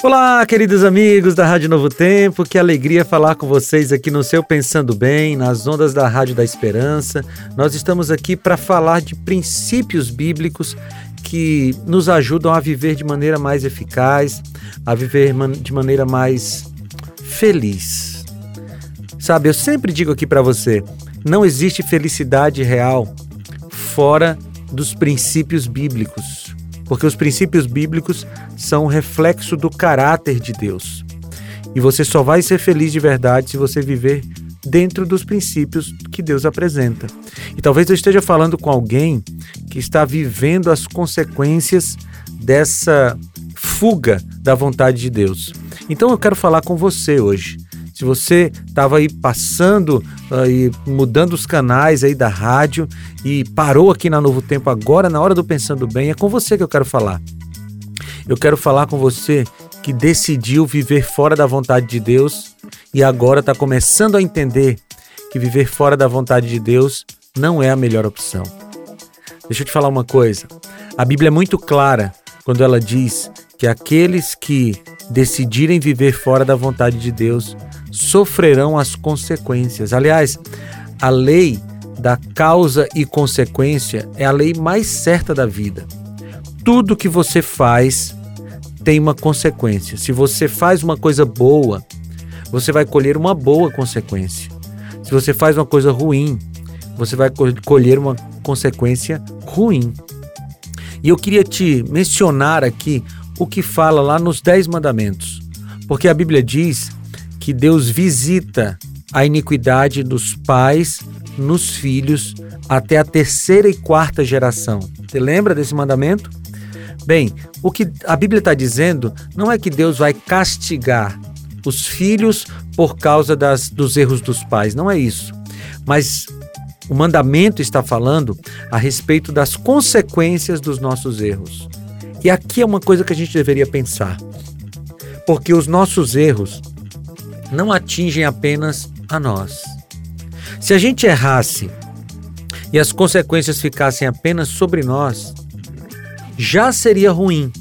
Olá, queridos amigos da Rádio Novo Tempo, que alegria falar com vocês aqui no seu Pensando Bem, nas ondas da Rádio da Esperança. Nós estamos aqui para falar de princípios bíblicos que nos ajudam a viver de maneira mais eficaz, a viver de maneira mais feliz. Sabe, eu sempre digo aqui para você, não existe felicidade real fora dos princípios bíblicos porque os princípios bíblicos são um reflexo do caráter de Deus. E você só vai ser feliz de verdade se você viver dentro dos princípios que Deus apresenta. E talvez eu esteja falando com alguém que está vivendo as consequências dessa fuga da vontade de Deus. Então eu quero falar com você hoje. Se você estava aí passando aí mudando os canais aí da rádio e parou aqui na Novo Tempo agora na hora do pensando bem, é com você que eu quero falar. Eu quero falar com você que decidiu viver fora da vontade de Deus e agora está começando a entender que viver fora da vontade de Deus não é a melhor opção. Deixa eu te falar uma coisa. A Bíblia é muito clara quando ela diz que aqueles que decidirem viver fora da vontade de Deus sofrerão as consequências. Aliás, a lei da causa e consequência é a lei mais certa da vida. Tudo que você faz tem uma consequência. Se você faz uma coisa boa, você vai colher uma boa consequência. Se você faz uma coisa ruim, você vai colher uma consequência ruim. E eu queria te mencionar aqui o que fala lá nos Dez Mandamentos, porque a Bíblia diz que Deus visita a iniquidade dos pais nos filhos até a terceira e quarta geração. Você lembra desse mandamento? Bem, o que a Bíblia está dizendo não é que Deus vai castigar os filhos por causa das, dos erros dos pais, não é isso. Mas o mandamento está falando a respeito das consequências dos nossos erros. E aqui é uma coisa que a gente deveria pensar. Porque os nossos erros não atingem apenas a nós. Se a gente errasse e as consequências ficassem apenas sobre nós, já seria ruim.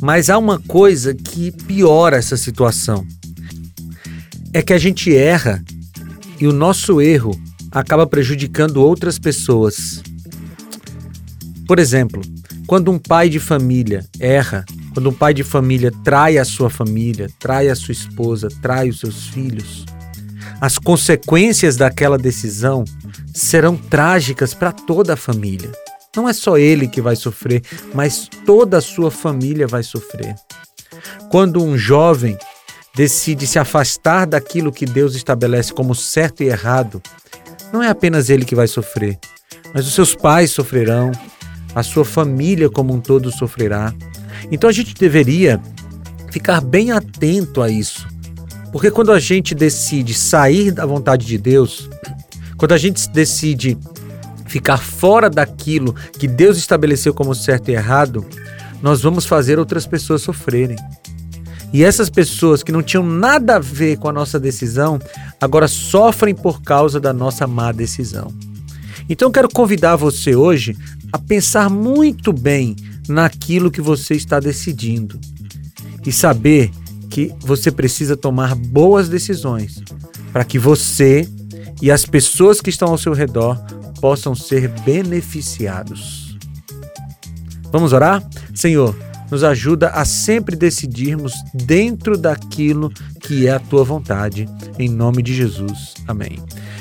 Mas há uma coisa que piora essa situação. É que a gente erra e o nosso erro acaba prejudicando outras pessoas. Por exemplo, quando um pai de família erra quando um pai de família trai a sua família, trai a sua esposa, trai os seus filhos, as consequências daquela decisão serão trágicas para toda a família. Não é só ele que vai sofrer, mas toda a sua família vai sofrer. Quando um jovem decide se afastar daquilo que Deus estabelece como certo e errado, não é apenas ele que vai sofrer, mas os seus pais sofrerão, a sua família como um todo sofrerá. Então a gente deveria ficar bem atento a isso. Porque quando a gente decide sair da vontade de Deus, quando a gente decide ficar fora daquilo que Deus estabeleceu como certo e errado, nós vamos fazer outras pessoas sofrerem. E essas pessoas que não tinham nada a ver com a nossa decisão, agora sofrem por causa da nossa má decisão. Então eu quero convidar você hoje a pensar muito bem naquilo que você está decidindo e saber que você precisa tomar boas decisões para que você e as pessoas que estão ao seu redor possam ser beneficiados. Vamos orar? Senhor, nos ajuda a sempre decidirmos dentro daquilo que é a tua vontade. Em nome de Jesus. Amém.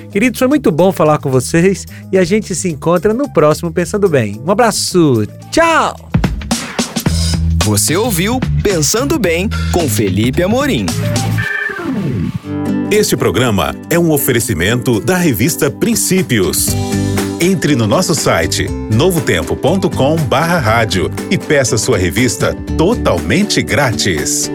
Queridos, foi muito bom falar com vocês e a gente se encontra no próximo Pensando Bem. Um abraço. Tchau! Você ouviu Pensando Bem com Felipe Amorim. Este programa é um oferecimento da revista Princípios. Entre no nosso site novotempo.com/rádio e peça sua revista totalmente grátis.